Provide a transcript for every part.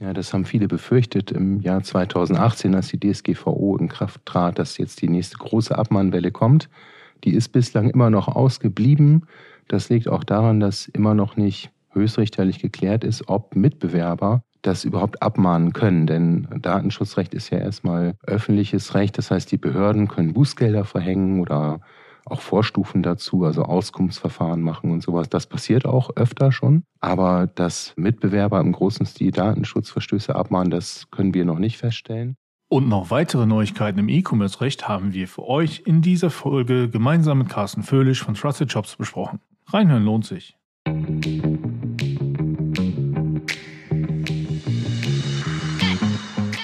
Ja, das haben viele befürchtet im Jahr 2018, als die DSGVO in Kraft trat, dass jetzt die nächste große Abmahnwelle kommt. Die ist bislang immer noch ausgeblieben. Das liegt auch daran, dass immer noch nicht höchstrichterlich geklärt ist, ob Mitbewerber das überhaupt abmahnen können. Denn Datenschutzrecht ist ja erstmal öffentliches Recht. Das heißt, die Behörden können Bußgelder verhängen oder auch Vorstufen dazu, also Auskunftsverfahren machen und sowas. Das passiert auch öfter schon. Aber dass Mitbewerber im großen Stil Datenschutzverstöße abmahnen, das können wir noch nicht feststellen. Und noch weitere Neuigkeiten im E-Commerce-Recht haben wir für euch in dieser Folge gemeinsam mit Carsten Föhlisch von Trusted Shops besprochen. Reinhören lohnt sich.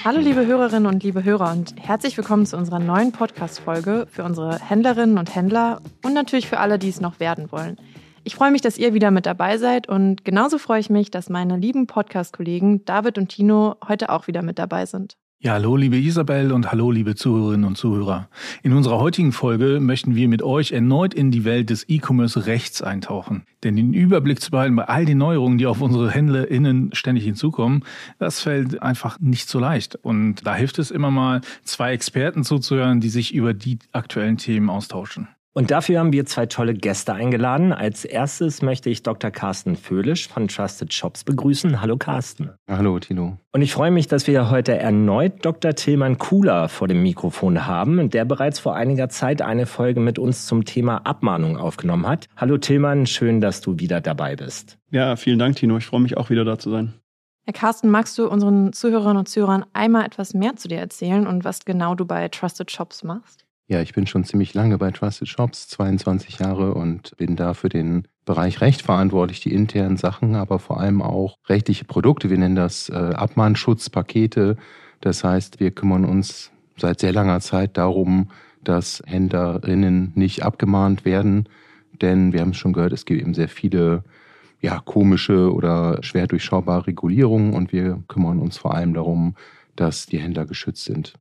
Hallo liebe Hörerinnen und liebe Hörer und herzlich willkommen zu unserer neuen Podcast-Folge für unsere Händlerinnen und Händler und natürlich für alle, die es noch werden wollen. Ich freue mich, dass ihr wieder mit dabei seid und genauso freue ich mich, dass meine lieben Podcast-Kollegen David und Tino heute auch wieder mit dabei sind. Ja, hallo liebe Isabel und hallo liebe Zuhörerinnen und Zuhörer. In unserer heutigen Folge möchten wir mit euch erneut in die Welt des E-Commerce-Rechts eintauchen. Denn den Überblick zu behalten bei all den Neuerungen, die auf unsere HändlerInnen ständig hinzukommen, das fällt einfach nicht so leicht. Und da hilft es immer mal, zwei Experten zuzuhören, die sich über die aktuellen Themen austauschen. Und dafür haben wir zwei tolle Gäste eingeladen. Als erstes möchte ich Dr. Carsten Föhlisch von Trusted Shops begrüßen. Hallo Carsten. Hallo Tino. Und ich freue mich, dass wir heute erneut Dr. Tilman Kuhler vor dem Mikrofon haben, der bereits vor einiger Zeit eine Folge mit uns zum Thema Abmahnung aufgenommen hat. Hallo Tilman, schön, dass du wieder dabei bist. Ja, vielen Dank, Tino. Ich freue mich auch wieder da zu sein. Herr Carsten, magst du unseren Zuhörerinnen und Zuhörern einmal etwas mehr zu dir erzählen und was genau du bei Trusted Shops machst? Ja, ich bin schon ziemlich lange bei Trusted Shops, 22 Jahre und bin da für den Bereich Recht verantwortlich, die internen Sachen, aber vor allem auch rechtliche Produkte. Wir nennen das äh, Abmahnschutzpakete. Das heißt, wir kümmern uns seit sehr langer Zeit darum, dass Händlerinnen nicht abgemahnt werden. Denn wir haben es schon gehört, es gibt eben sehr viele ja, komische oder schwer durchschaubare Regulierungen und wir kümmern uns vor allem darum, dass die Händler geschützt sind.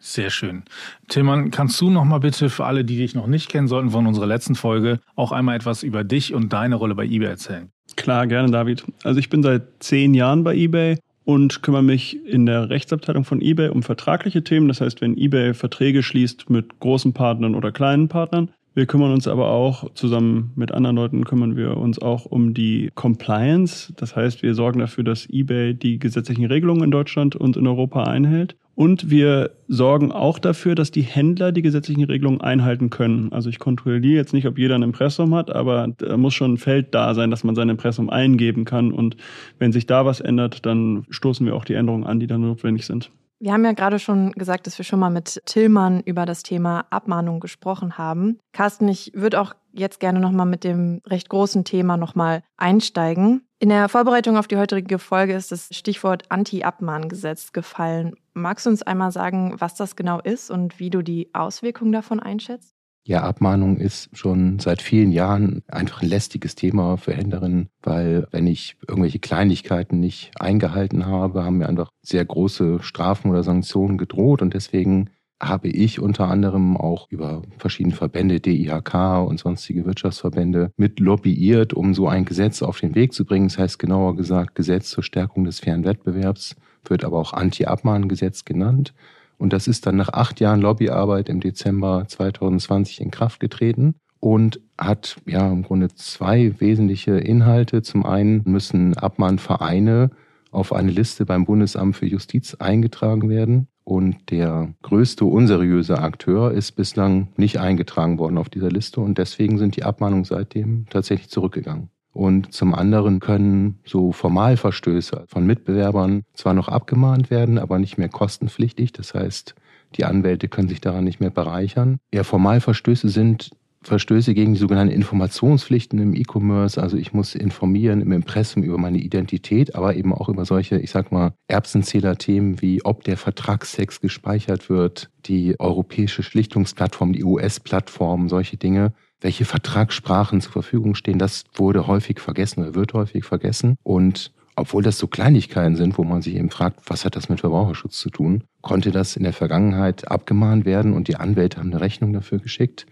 Sehr schön. Tillmann, kannst du noch mal bitte für alle, die dich noch nicht kennen sollten von unserer letzten Folge, auch einmal etwas über dich und deine Rolle bei eBay erzählen? Klar, gerne, David. Also ich bin seit zehn Jahren bei eBay und kümmere mich in der Rechtsabteilung von eBay um vertragliche Themen. Das heißt, wenn eBay Verträge schließt mit großen Partnern oder kleinen Partnern. Wir kümmern uns aber auch, zusammen mit anderen Leuten kümmern wir uns auch um die Compliance. Das heißt, wir sorgen dafür, dass eBay die gesetzlichen Regelungen in Deutschland und in Europa einhält. Und wir sorgen auch dafür, dass die Händler die gesetzlichen Regelungen einhalten können. Also ich kontrolliere jetzt nicht, ob jeder ein Impressum hat, aber da muss schon ein Feld da sein, dass man sein Impressum eingeben kann. Und wenn sich da was ändert, dann stoßen wir auch die Änderungen an, die dann notwendig sind. Wir haben ja gerade schon gesagt, dass wir schon mal mit Tillmann über das Thema Abmahnung gesprochen haben. Carsten, ich würde auch jetzt gerne nochmal mit dem recht großen Thema nochmal einsteigen. In der Vorbereitung auf die heutige Folge ist das Stichwort Anti-Abmahngesetz gefallen. Magst du uns einmal sagen, was das genau ist und wie du die Auswirkungen davon einschätzt? Ja, Abmahnung ist schon seit vielen Jahren einfach ein lästiges Thema für Händlerinnen, weil wenn ich irgendwelche Kleinigkeiten nicht eingehalten habe, haben mir einfach sehr große Strafen oder Sanktionen gedroht und deswegen habe ich unter anderem auch über verschiedene Verbände, DIHK und sonstige Wirtschaftsverbände mit lobbyiert, um so ein Gesetz auf den Weg zu bringen. Das heißt genauer gesagt Gesetz zur Stärkung des fairen Wettbewerbs, wird aber auch Anti-Abmahngesetz genannt. Und das ist dann nach acht Jahren Lobbyarbeit im Dezember 2020 in Kraft getreten und hat ja im Grunde zwei wesentliche Inhalte. Zum einen müssen Abmahnvereine auf eine Liste beim Bundesamt für Justiz eingetragen werden. Und der größte unseriöse Akteur ist bislang nicht eingetragen worden auf dieser Liste und deswegen sind die Abmahnungen seitdem tatsächlich zurückgegangen. Und zum anderen können so Formalverstöße von Mitbewerbern zwar noch abgemahnt werden, aber nicht mehr kostenpflichtig. Das heißt, die Anwälte können sich daran nicht mehr bereichern. Ja, Formalverstöße sind Verstöße gegen die sogenannten Informationspflichten im E-Commerce. Also ich muss informieren im Impressum über meine Identität, aber eben auch über solche, ich sag mal, Erbsenzähler-Themen wie ob der Vertragstext gespeichert wird, die europäische Schlichtungsplattform, die US-Plattform, solche Dinge. Welche Vertragssprachen zur Verfügung stehen, das wurde häufig vergessen oder wird häufig vergessen. Und obwohl das so Kleinigkeiten sind, wo man sich eben fragt, was hat das mit Verbraucherschutz zu tun, konnte das in der Vergangenheit abgemahnt werden und die Anwälte haben eine Rechnung dafür geschickt.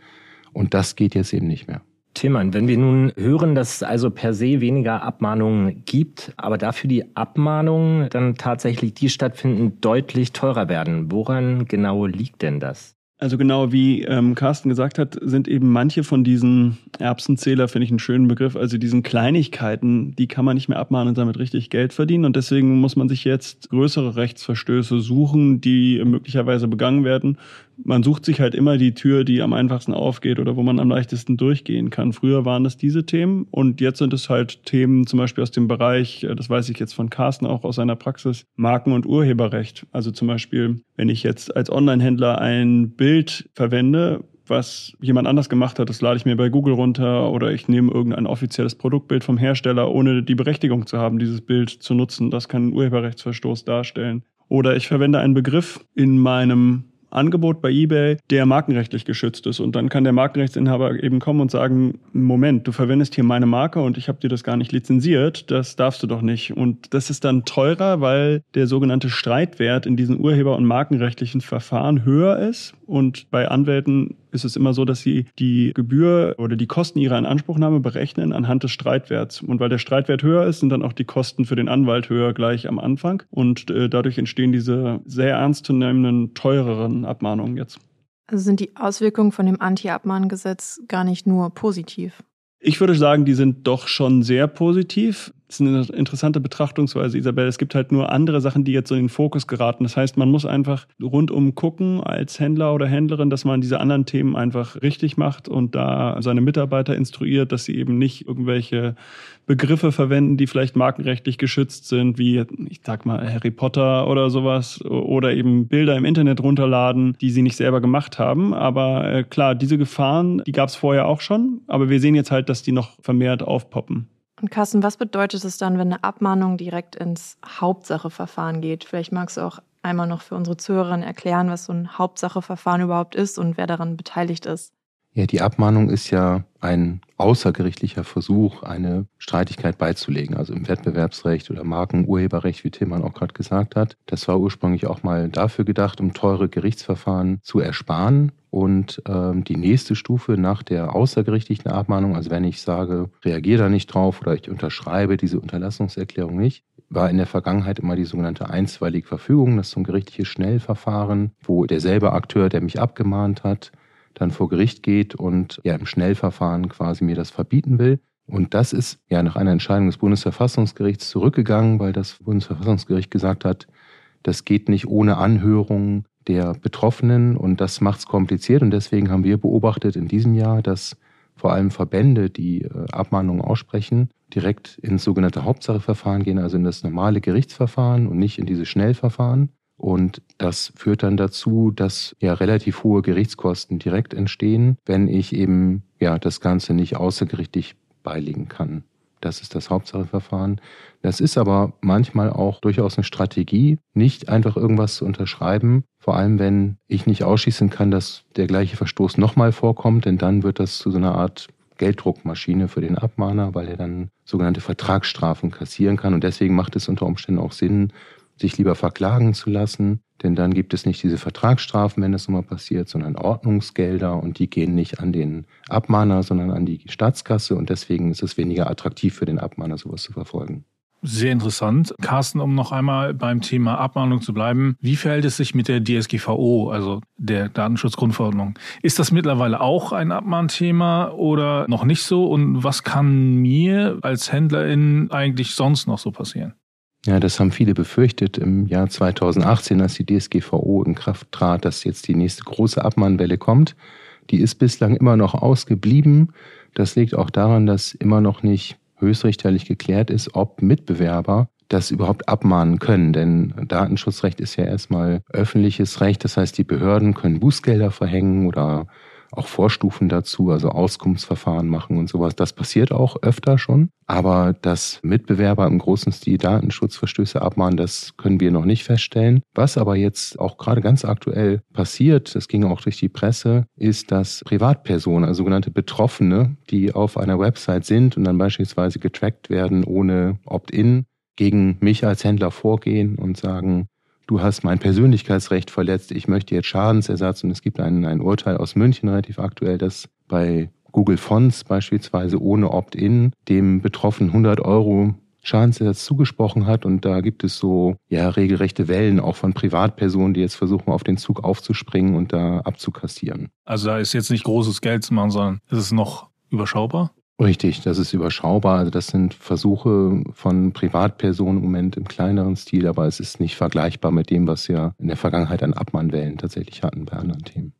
Und das geht jetzt eben nicht mehr. Tillmann, wenn wir nun hören, dass es also per se weniger Abmahnungen gibt, aber dafür die Abmahnungen dann tatsächlich, die stattfinden, deutlich teurer werden. Woran genau liegt denn das? Also genau wie ähm, Carsten gesagt hat, sind eben manche von diesen Erbsenzähler, finde ich einen schönen Begriff, also diesen Kleinigkeiten, die kann man nicht mehr abmahnen und damit richtig Geld verdienen. Und deswegen muss man sich jetzt größere Rechtsverstöße suchen, die möglicherweise begangen werden man sucht sich halt immer die Tür, die am einfachsten aufgeht oder wo man am leichtesten durchgehen kann. Früher waren das diese Themen und jetzt sind es halt Themen zum Beispiel aus dem Bereich, äh, das weiß ich jetzt von Carsten auch aus seiner Praxis, Marken- und Urheberrecht. Also zum Beispiel, wenn ich jetzt als Online-Händler ein Bild verwende, was jemand anders gemacht hat, das lade ich mir bei Google runter oder ich nehme irgendein offizielles Produktbild vom Hersteller, ohne die Berechtigung zu haben, dieses Bild zu nutzen. Das kann einen Urheberrechtsverstoß darstellen. Oder ich verwende einen Begriff in meinem Angebot bei eBay, der markenrechtlich geschützt ist. Und dann kann der Markenrechtsinhaber eben kommen und sagen, Moment, du verwendest hier meine Marke und ich habe dir das gar nicht lizenziert, das darfst du doch nicht. Und das ist dann teurer, weil der sogenannte Streitwert in diesen urheber- und markenrechtlichen Verfahren höher ist. Und bei Anwälten ist es immer so, dass sie die Gebühr oder die Kosten ihrer Inanspruchnahme berechnen anhand des Streitwerts. Und weil der Streitwert höher ist, sind dann auch die Kosten für den Anwalt höher gleich am Anfang. Und äh, dadurch entstehen diese sehr ernstzunehmenden, teureren Abmahnungen jetzt. Also sind die Auswirkungen von dem Anti-Abmahngesetz gar nicht nur positiv? Ich würde sagen, die sind doch schon sehr positiv. Ist eine interessante Betrachtungsweise, Isabel. Es gibt halt nur andere Sachen, die jetzt so in den Fokus geraten. Das heißt, man muss einfach rundum gucken als Händler oder Händlerin, dass man diese anderen Themen einfach richtig macht und da seine Mitarbeiter instruiert, dass sie eben nicht irgendwelche Begriffe verwenden, die vielleicht markenrechtlich geschützt sind, wie, ich sag mal, Harry Potter oder sowas, oder eben Bilder im Internet runterladen, die sie nicht selber gemacht haben. Aber äh, klar, diese Gefahren, die gab es vorher auch schon, aber wir sehen jetzt halt, dass die noch vermehrt aufpoppen. Und Carsten, was bedeutet es dann, wenn eine Abmahnung direkt ins Hauptsacheverfahren geht? Vielleicht magst du auch einmal noch für unsere Zuhörerinnen erklären, was so ein Hauptsacheverfahren überhaupt ist und wer daran beteiligt ist. Ja, die Abmahnung ist ja ein außergerichtlicher Versuch, eine Streitigkeit beizulegen, also im Wettbewerbsrecht oder Markenurheberrecht, wie Tillmann auch gerade gesagt hat. Das war ursprünglich auch mal dafür gedacht, um teure Gerichtsverfahren zu ersparen. Und ähm, die nächste Stufe nach der außergerichtlichen Abmahnung, also wenn ich sage, reagiere da nicht drauf oder ich unterschreibe diese Unterlassungserklärung nicht, war in der Vergangenheit immer die sogenannte einstweilige Verfügung. Das ist so ein gerichtliches Schnellverfahren, wo derselbe Akteur, der mich abgemahnt hat, dann vor Gericht geht und ja im Schnellverfahren quasi mir das verbieten will. Und das ist ja nach einer Entscheidung des Bundesverfassungsgerichts zurückgegangen, weil das Bundesverfassungsgericht gesagt hat, das geht nicht ohne Anhörung der Betroffenen und das macht es kompliziert. Und deswegen haben wir beobachtet in diesem Jahr, dass vor allem Verbände, die äh, Abmahnungen aussprechen, direkt ins sogenannte Hauptsacheverfahren gehen, also in das normale Gerichtsverfahren und nicht in diese Schnellverfahren. Und das führt dann dazu, dass ja relativ hohe Gerichtskosten direkt entstehen, wenn ich eben ja das Ganze nicht außergerichtlich beilegen kann. Das ist das Hauptsacheverfahren. Das ist aber manchmal auch durchaus eine Strategie, nicht einfach irgendwas zu unterschreiben, vor allem wenn ich nicht ausschließen kann, dass der gleiche Verstoß nochmal vorkommt, denn dann wird das zu so einer Art Gelddruckmaschine für den Abmahner, weil er dann sogenannte Vertragsstrafen kassieren kann. Und deswegen macht es unter Umständen auch Sinn, sich lieber verklagen zu lassen, denn dann gibt es nicht diese Vertragsstrafen, wenn das nochmal passiert, sondern Ordnungsgelder und die gehen nicht an den Abmahner, sondern an die Staatskasse und deswegen ist es weniger attraktiv für den Abmahner, sowas zu verfolgen. Sehr interessant. Carsten, um noch einmal beim Thema Abmahnung zu bleiben. Wie verhält es sich mit der DSGVO, also der Datenschutzgrundverordnung? Ist das mittlerweile auch ein Abmahnthema oder noch nicht so? Und was kann mir als Händlerin eigentlich sonst noch so passieren? Ja, das haben viele befürchtet im Jahr 2018, als die DSGVO in Kraft trat, dass jetzt die nächste große Abmahnwelle kommt. Die ist bislang immer noch ausgeblieben. Das liegt auch daran, dass immer noch nicht höchstrichterlich geklärt ist, ob Mitbewerber das überhaupt abmahnen können. Denn Datenschutzrecht ist ja erstmal öffentliches Recht. Das heißt, die Behörden können Bußgelder verhängen oder auch Vorstufen dazu, also Auskunftsverfahren machen und sowas. Das passiert auch öfter schon. Aber dass Mitbewerber im großen Stil Datenschutzverstöße abmahnen, das können wir noch nicht feststellen. Was aber jetzt auch gerade ganz aktuell passiert, das ging auch durch die Presse, ist, dass Privatpersonen, also sogenannte Betroffene, die auf einer Website sind und dann beispielsweise getrackt werden ohne Opt-in, gegen mich als Händler vorgehen und sagen, du hast mein Persönlichkeitsrecht verletzt, ich möchte jetzt Schadensersatz und es gibt ein, ein Urteil aus München relativ aktuell, dass bei Google Fonts beispielsweise ohne Opt-in dem Betroffenen 100 Euro Schadensersatz zugesprochen hat. Und da gibt es so ja regelrechte Wellen auch von Privatpersonen, die jetzt versuchen, auf den Zug aufzuspringen und da abzukassieren. Also da ist jetzt nicht großes Geld zu machen, sondern ist es noch überschaubar? Richtig, das ist überschaubar. Also das sind Versuche von Privatpersonen im Moment im kleineren Stil, aber es ist nicht vergleichbar mit dem, was wir in der Vergangenheit an Abmahnwellen tatsächlich hatten bei anderen Themen.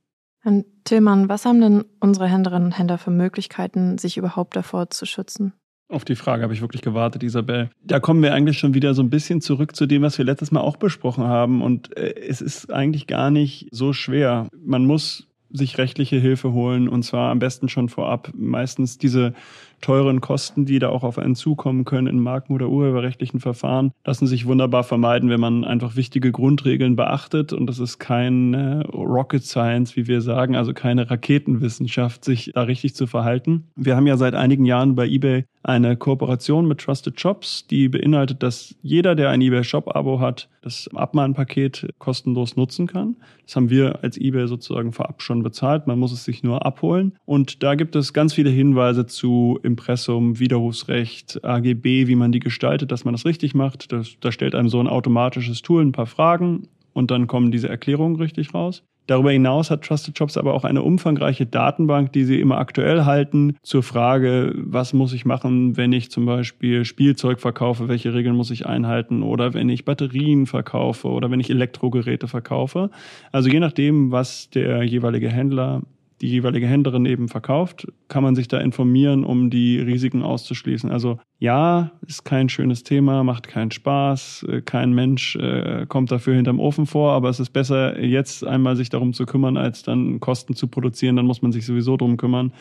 Herr Tillmann, was haben denn unsere Händlerinnen und Händler für Möglichkeiten, sich überhaupt davor zu schützen? Auf die Frage habe ich wirklich gewartet, Isabel. Da kommen wir eigentlich schon wieder so ein bisschen zurück zu dem, was wir letztes Mal auch besprochen haben. Und äh, es ist eigentlich gar nicht so schwer. Man muss sich rechtliche Hilfe holen und zwar am besten schon vorab. Meistens diese teuren Kosten, die da auch auf einen zukommen können in Marken- oder urheberrechtlichen Verfahren, lassen sich wunderbar vermeiden, wenn man einfach wichtige Grundregeln beachtet. Und das ist kein Rocket Science, wie wir sagen, also keine Raketenwissenschaft, sich da richtig zu verhalten. Wir haben ja seit einigen Jahren bei eBay eine Kooperation mit Trusted Shops, die beinhaltet, dass jeder, der ein eBay Shop-Abo hat, das Abmahnpaket kostenlos nutzen kann. Das haben wir als eBay sozusagen vorab schon bezahlt. Man muss es sich nur abholen. Und da gibt es ganz viele Hinweise zu Impressum, Widerrufsrecht, AGB, wie man die gestaltet, dass man das richtig macht. Das, da stellt einem so ein automatisches Tool ein paar Fragen und dann kommen diese Erklärungen richtig raus. Darüber hinaus hat Trusted Shops aber auch eine umfangreiche Datenbank, die sie immer aktuell halten zur Frage, was muss ich machen, wenn ich zum Beispiel Spielzeug verkaufe, welche Regeln muss ich einhalten oder wenn ich Batterien verkaufe oder wenn ich Elektrogeräte verkaufe. Also je nachdem, was der jeweilige Händler die jeweilige Händlerin eben verkauft, kann man sich da informieren, um die Risiken auszuschließen. Also ja, ist kein schönes Thema, macht keinen Spaß, äh, kein Mensch äh, kommt dafür hinterm Ofen vor, aber es ist besser, jetzt einmal sich darum zu kümmern, als dann Kosten zu produzieren, dann muss man sich sowieso drum kümmern.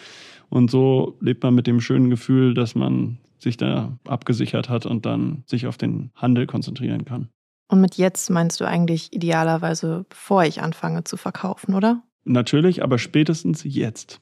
Und so lebt man mit dem schönen Gefühl, dass man sich da abgesichert hat und dann sich auf den Handel konzentrieren kann. Und mit jetzt meinst du eigentlich idealerweise, bevor ich anfange zu verkaufen, oder? Natürlich, aber spätestens jetzt.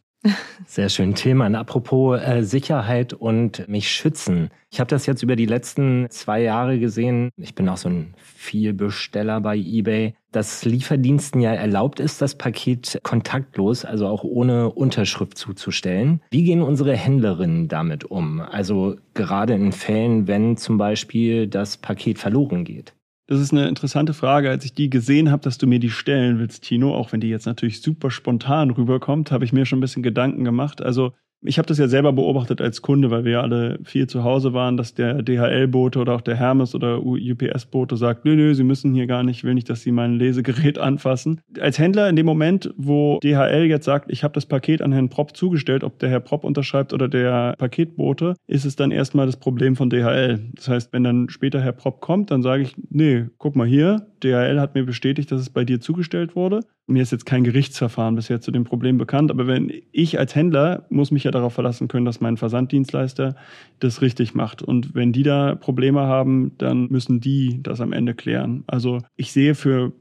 Sehr schön. Thema. Apropos äh, Sicherheit und mich schützen. Ich habe das jetzt über die letzten zwei Jahre gesehen. Ich bin auch so ein Vielbesteller bei eBay, dass Lieferdiensten ja erlaubt ist, das Paket kontaktlos, also auch ohne Unterschrift zuzustellen. Wie gehen unsere Händlerinnen damit um? Also gerade in Fällen, wenn zum Beispiel das Paket verloren geht. Das ist eine interessante Frage. Als ich die gesehen habe, dass du mir die stellen willst, Tino, auch wenn die jetzt natürlich super spontan rüberkommt, habe ich mir schon ein bisschen Gedanken gemacht. Also ich habe das ja selber beobachtet als Kunde, weil wir alle viel zu Hause waren, dass der DHL-Bote oder auch der Hermes oder UPS-Bote sagt, nö, nö, Sie müssen hier gar nicht, ich will nicht, dass Sie mein Lesegerät anfassen. Als Händler in dem Moment, wo DHL jetzt sagt, ich habe das Paket an Herrn Propp zugestellt, ob der Herr Propp unterschreibt oder der Paketbote, ist es dann erstmal das Problem von DHL. Das heißt, wenn dann später Herr Propp kommt, dann sage ich, nee, guck mal hier, DHL hat mir bestätigt, dass es bei dir zugestellt wurde. Mir ist jetzt kein Gerichtsverfahren bisher zu dem Problem bekannt, aber wenn ich als Händler muss mich ja darauf verlassen können, dass mein Versanddienstleister das richtig macht. Und wenn die da Probleme haben, dann müssen die das am Ende klären. Also ich sehe für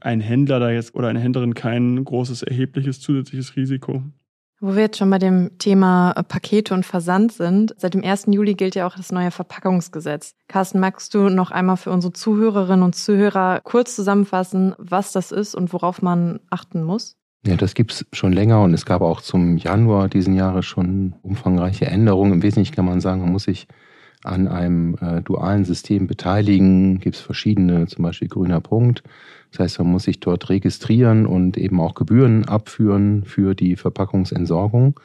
einen Händler da jetzt oder eine Händlerin kein großes erhebliches zusätzliches Risiko. Wo wir jetzt schon bei dem Thema äh, Pakete und Versand sind, seit dem 1. Juli gilt ja auch das neue Verpackungsgesetz. Carsten, magst du noch einmal für unsere Zuhörerinnen und Zuhörer kurz zusammenfassen, was das ist und worauf man achten muss? Ja, das gibt's schon länger und es gab auch zum Januar diesen Jahres schon umfangreiche Änderungen. Im Wesentlichen kann man sagen, man muss sich an einem äh, dualen System beteiligen. Gibt's verschiedene, zum Beispiel grüner Punkt. Das heißt, man muss sich dort registrieren und eben auch Gebühren abführen für die Verpackungsentsorgung.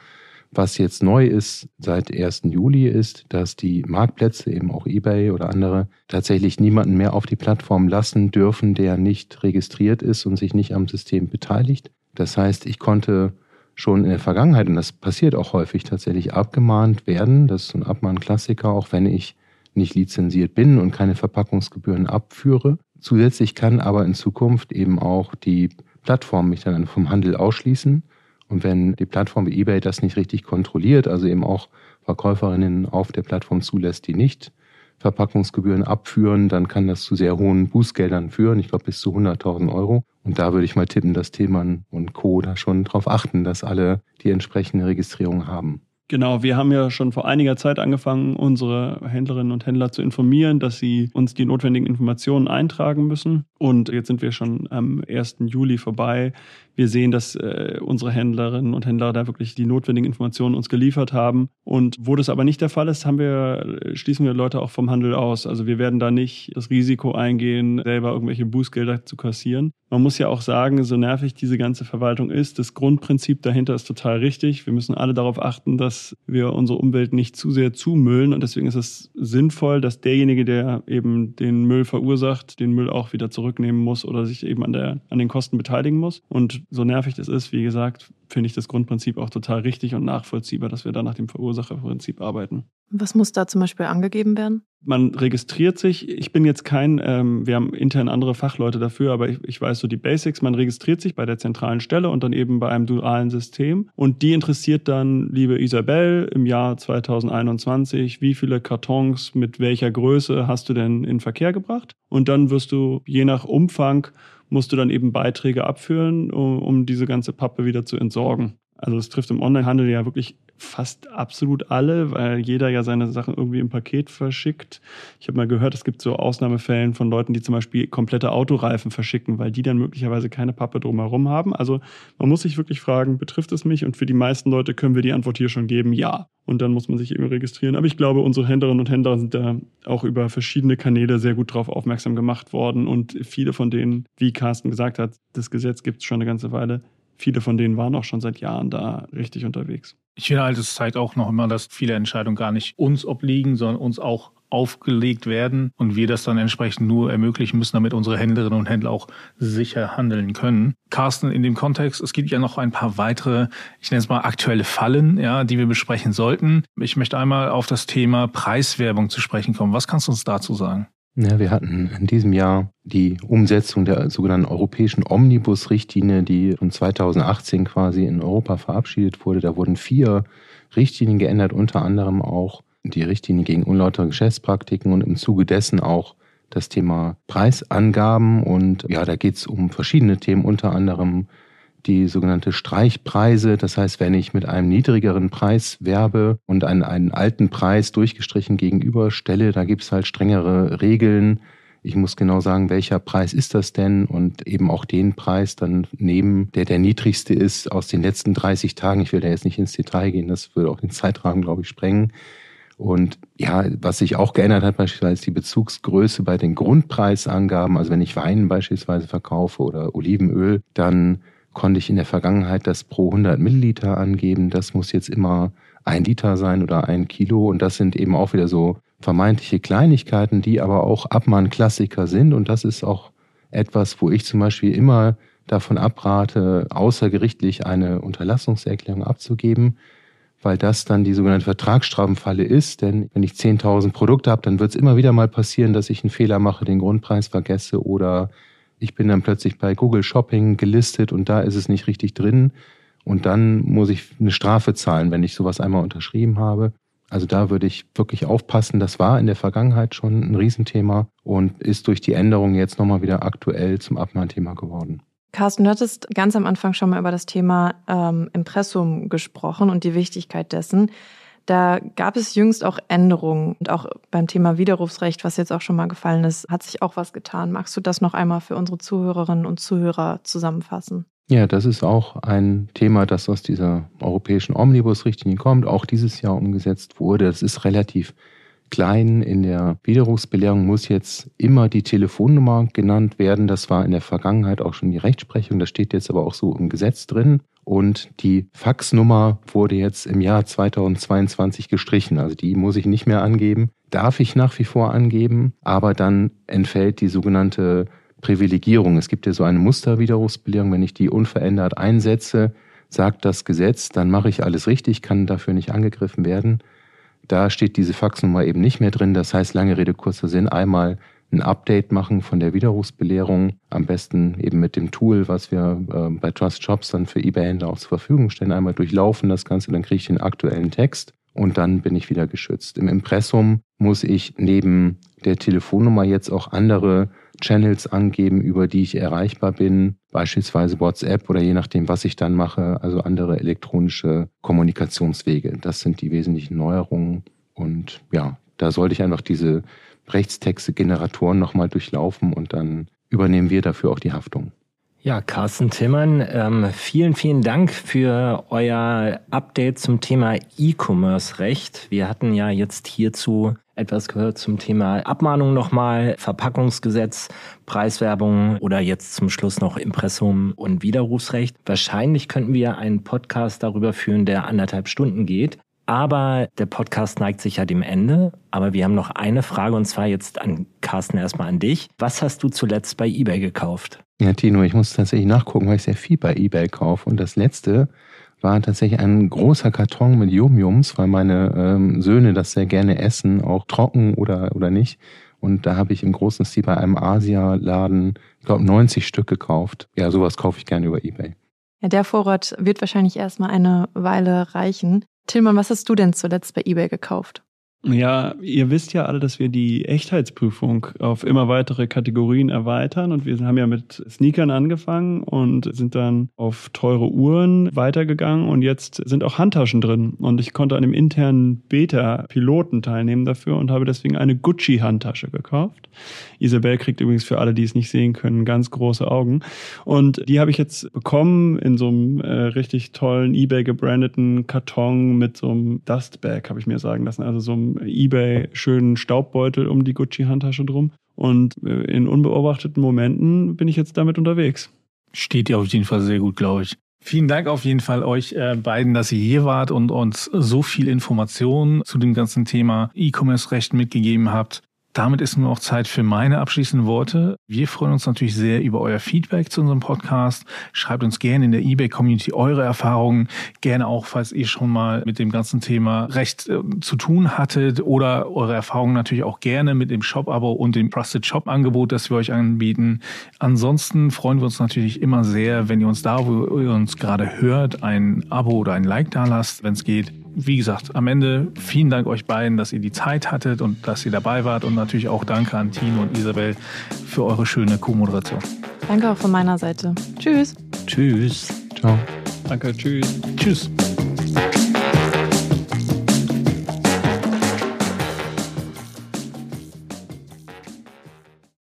Was jetzt neu ist seit 1. Juli ist, dass die Marktplätze, eben auch eBay oder andere, tatsächlich niemanden mehr auf die Plattform lassen dürfen, der nicht registriert ist und sich nicht am System beteiligt. Das heißt, ich konnte schon in der Vergangenheit, und das passiert auch häufig tatsächlich, abgemahnt werden. Das ist ein Abmahnklassiker, auch wenn ich nicht lizenziert bin und keine Verpackungsgebühren abführe. Zusätzlich kann aber in Zukunft eben auch die Plattform mich dann vom Handel ausschließen. Und wenn die Plattform wie eBay das nicht richtig kontrolliert, also eben auch Verkäuferinnen auf der Plattform zulässt, die nicht Verpackungsgebühren abführen, dann kann das zu sehr hohen Bußgeldern führen. Ich glaube bis zu 100.000 Euro. Und da würde ich mal tippen, dass Themen und Co. da schon darauf achten, dass alle die entsprechende Registrierung haben. Genau, wir haben ja schon vor einiger Zeit angefangen, unsere Händlerinnen und Händler zu informieren, dass sie uns die notwendigen Informationen eintragen müssen. Und jetzt sind wir schon am 1. Juli vorbei. Wir sehen, dass äh, unsere Händlerinnen und Händler da wirklich die notwendigen Informationen uns geliefert haben. Und wo das aber nicht der Fall ist, haben wir, schließen wir Leute auch vom Handel aus. Also wir werden da nicht das Risiko eingehen, selber irgendwelche Bußgelder zu kassieren. Man muss ja auch sagen, so nervig diese ganze Verwaltung ist, das Grundprinzip dahinter ist total richtig. Wir müssen alle darauf achten, dass wir unsere Umwelt nicht zu sehr zumüllen. Und deswegen ist es sinnvoll, dass derjenige, der eben den Müll verursacht, den Müll auch wieder zurücknehmen muss oder sich eben an, der, an den Kosten beteiligen muss. Und so nervig das ist, wie gesagt, finde ich das Grundprinzip auch total richtig und nachvollziehbar, dass wir da nach dem Verursacherprinzip arbeiten. Was muss da zum Beispiel angegeben werden? Man registriert sich. Ich bin jetzt kein, ähm, wir haben intern andere Fachleute dafür, aber ich, ich weiß so die Basics. Man registriert sich bei der zentralen Stelle und dann eben bei einem dualen System. Und die interessiert dann, liebe Isabel, im Jahr 2021, wie viele Kartons mit welcher Größe hast du denn in Verkehr gebracht? Und dann wirst du je nach Umfang musst du dann eben Beiträge abführen, um, um diese ganze Pappe wieder zu entsorgen. Also es trifft im Onlinehandel ja wirklich fast absolut alle, weil jeder ja seine Sachen irgendwie im Paket verschickt. Ich habe mal gehört, es gibt so Ausnahmefällen von Leuten, die zum Beispiel komplette Autoreifen verschicken, weil die dann möglicherweise keine Pappe drumherum haben. Also man muss sich wirklich fragen, betrifft es mich? Und für die meisten Leute können wir die Antwort hier schon geben, ja. Und dann muss man sich eben registrieren. Aber ich glaube, unsere Händlerinnen und Händler sind da auch über verschiedene Kanäle sehr gut drauf aufmerksam gemacht worden. Und viele von denen, wie Carsten gesagt hat, das Gesetz gibt es schon eine ganze Weile, viele von denen waren auch schon seit Jahren da richtig unterwegs. Ich finde halt, es zeigt auch noch immer, dass viele Entscheidungen gar nicht uns obliegen, sondern uns auch aufgelegt werden und wir das dann entsprechend nur ermöglichen müssen, damit unsere Händlerinnen und Händler auch sicher handeln können. Carsten, in dem Kontext, es gibt ja noch ein paar weitere, ich nenne es mal aktuelle Fallen, ja, die wir besprechen sollten. Ich möchte einmal auf das Thema Preiswerbung zu sprechen kommen. Was kannst du uns dazu sagen? Ja, wir hatten in diesem Jahr die Umsetzung der sogenannten europäischen Omnibus-Richtlinie, die von 2018 quasi in Europa verabschiedet wurde. Da wurden vier Richtlinien geändert, unter anderem auch die Richtlinie gegen unlautere Geschäftspraktiken und im Zuge dessen auch das Thema Preisangaben. Und ja, da geht es um verschiedene Themen, unter anderem die sogenannte Streichpreise. Das heißt, wenn ich mit einem niedrigeren Preis werbe und einen, einen alten Preis durchgestrichen gegenüberstelle, da gibt es halt strengere Regeln. Ich muss genau sagen, welcher Preis ist das denn und eben auch den Preis dann nehmen, der der niedrigste ist aus den letzten 30 Tagen. Ich will da jetzt nicht ins Detail gehen, das würde auch den Zeitrahmen, glaube ich, sprengen. Und ja, was sich auch geändert hat, beispielsweise die Bezugsgröße bei den Grundpreisangaben. Also wenn ich Wein beispielsweise verkaufe oder Olivenöl, dann konnte ich in der Vergangenheit das pro 100 Milliliter angeben. Das muss jetzt immer ein Liter sein oder ein Kilo. Und das sind eben auch wieder so vermeintliche Kleinigkeiten, die aber auch Abmahn-Klassiker sind. Und das ist auch etwas, wo ich zum Beispiel immer davon abrate, außergerichtlich eine Unterlassungserklärung abzugeben, weil das dann die sogenannte Vertragsstrafenfalle ist. Denn wenn ich 10.000 Produkte habe, dann wird es immer wieder mal passieren, dass ich einen Fehler mache, den Grundpreis vergesse oder ich bin dann plötzlich bei Google Shopping gelistet und da ist es nicht richtig drin. Und dann muss ich eine Strafe zahlen, wenn ich sowas einmal unterschrieben habe. Also da würde ich wirklich aufpassen. Das war in der Vergangenheit schon ein Riesenthema und ist durch die Änderung jetzt nochmal wieder aktuell zum Abmahnthema geworden. Carsten, du hattest ganz am Anfang schon mal über das Thema ähm, Impressum gesprochen und die Wichtigkeit dessen. Da gab es jüngst auch Änderungen und auch beim Thema Widerrufsrecht, was jetzt auch schon mal gefallen ist, hat sich auch was getan. Magst du das noch einmal für unsere Zuhörerinnen und Zuhörer zusammenfassen? Ja, das ist auch ein Thema, das aus dieser europäischen Omnibus-Richtlinie kommt, auch dieses Jahr umgesetzt wurde. Das ist relativ klein. In der Widerrufsbelehrung muss jetzt immer die Telefonnummer genannt werden. Das war in der Vergangenheit auch schon die Rechtsprechung. Das steht jetzt aber auch so im Gesetz drin. Und die Faxnummer wurde jetzt im Jahr 2022 gestrichen. Also die muss ich nicht mehr angeben. Darf ich nach wie vor angeben, aber dann entfällt die sogenannte Privilegierung. Es gibt ja so eine Musterwiderrufsbelehrung. Wenn ich die unverändert einsetze, sagt das Gesetz, dann mache ich alles richtig, kann dafür nicht angegriffen werden. Da steht diese Faxnummer eben nicht mehr drin. Das heißt, lange Rede, kurzer Sinn, einmal ein Update machen von der Widerrufsbelehrung, am besten eben mit dem Tool, was wir äh, bei Trust Jobs dann für eBay-Händler auch zur Verfügung stellen, einmal durchlaufen das Ganze, dann kriege ich den aktuellen Text und dann bin ich wieder geschützt. Im Impressum muss ich neben der Telefonnummer jetzt auch andere Channels angeben, über die ich erreichbar bin, beispielsweise WhatsApp oder je nachdem, was ich dann mache, also andere elektronische Kommunikationswege. Das sind die wesentlichen Neuerungen. Und ja, da sollte ich einfach diese Rechtstexte-Generatoren nochmal durchlaufen und dann übernehmen wir dafür auch die Haftung. Ja, Carsten Timmern, ähm, vielen, vielen Dank für euer Update zum Thema E-Commerce-Recht. Wir hatten ja jetzt hierzu etwas gehört zum Thema Abmahnung nochmal, Verpackungsgesetz, Preiswerbung oder jetzt zum Schluss noch Impressum und Widerrufsrecht. Wahrscheinlich könnten wir einen Podcast darüber führen, der anderthalb Stunden geht. Aber der Podcast neigt sich ja dem Ende. Aber wir haben noch eine Frage und zwar jetzt an Carsten erstmal an dich. Was hast du zuletzt bei eBay gekauft? Ja, Tino, ich muss tatsächlich nachgucken, weil ich sehr viel bei eBay kaufe. Und das letzte war tatsächlich ein großer Karton mit Yum-Yums, weil meine ähm, Söhne das sehr gerne essen, auch trocken oder, oder nicht. Und da habe ich im großen Stil bei einem Asia-Laden, ich glaube, 90 Stück gekauft. Ja, sowas kaufe ich gerne über eBay. Ja, der Vorrat wird wahrscheinlich erstmal eine Weile reichen. Tillmann, was hast du denn zuletzt bei eBay gekauft? Ja, ihr wisst ja alle, dass wir die Echtheitsprüfung auf immer weitere Kategorien erweitern und wir haben ja mit Sneakern angefangen und sind dann auf teure Uhren weitergegangen und jetzt sind auch Handtaschen drin. Und ich konnte an dem internen Beta-Piloten teilnehmen dafür und habe deswegen eine Gucci-Handtasche gekauft. Isabel kriegt übrigens für alle, die es nicht sehen können, ganz große Augen. Und die habe ich jetzt bekommen in so einem äh, richtig tollen eBay gebrandeten Karton mit so einem Dustbag, habe ich mir sagen lassen, also so einem Ebay schönen Staubbeutel um die Gucci-Handtasche drum. Und äh, in unbeobachteten Momenten bin ich jetzt damit unterwegs. Steht dir auf jeden Fall sehr gut, glaube ich. Vielen Dank auf jeden Fall euch äh, beiden, dass ihr hier wart und uns so viel Informationen zu dem ganzen Thema E-Commerce-Recht mitgegeben habt. Damit ist nun auch Zeit für meine abschließenden Worte. Wir freuen uns natürlich sehr über euer Feedback zu unserem Podcast. Schreibt uns gerne in der eBay-Community eure Erfahrungen. Gerne auch, falls ihr schon mal mit dem ganzen Thema Recht äh, zu tun hattet oder eure Erfahrungen natürlich auch gerne mit dem Shop-Abo und dem Trusted Shop-Angebot, das wir euch anbieten. Ansonsten freuen wir uns natürlich immer sehr, wenn ihr uns da, wo ihr uns gerade hört, ein Abo oder ein Like da lasst, wenn es geht wie gesagt, am Ende vielen Dank euch beiden, dass ihr die Zeit hattet und dass ihr dabei wart und natürlich auch danke an Tino und Isabel für eure schöne Co-Moderation. Danke auch von meiner Seite. Tschüss. Tschüss. Ciao. Danke, tschüss. Tschüss.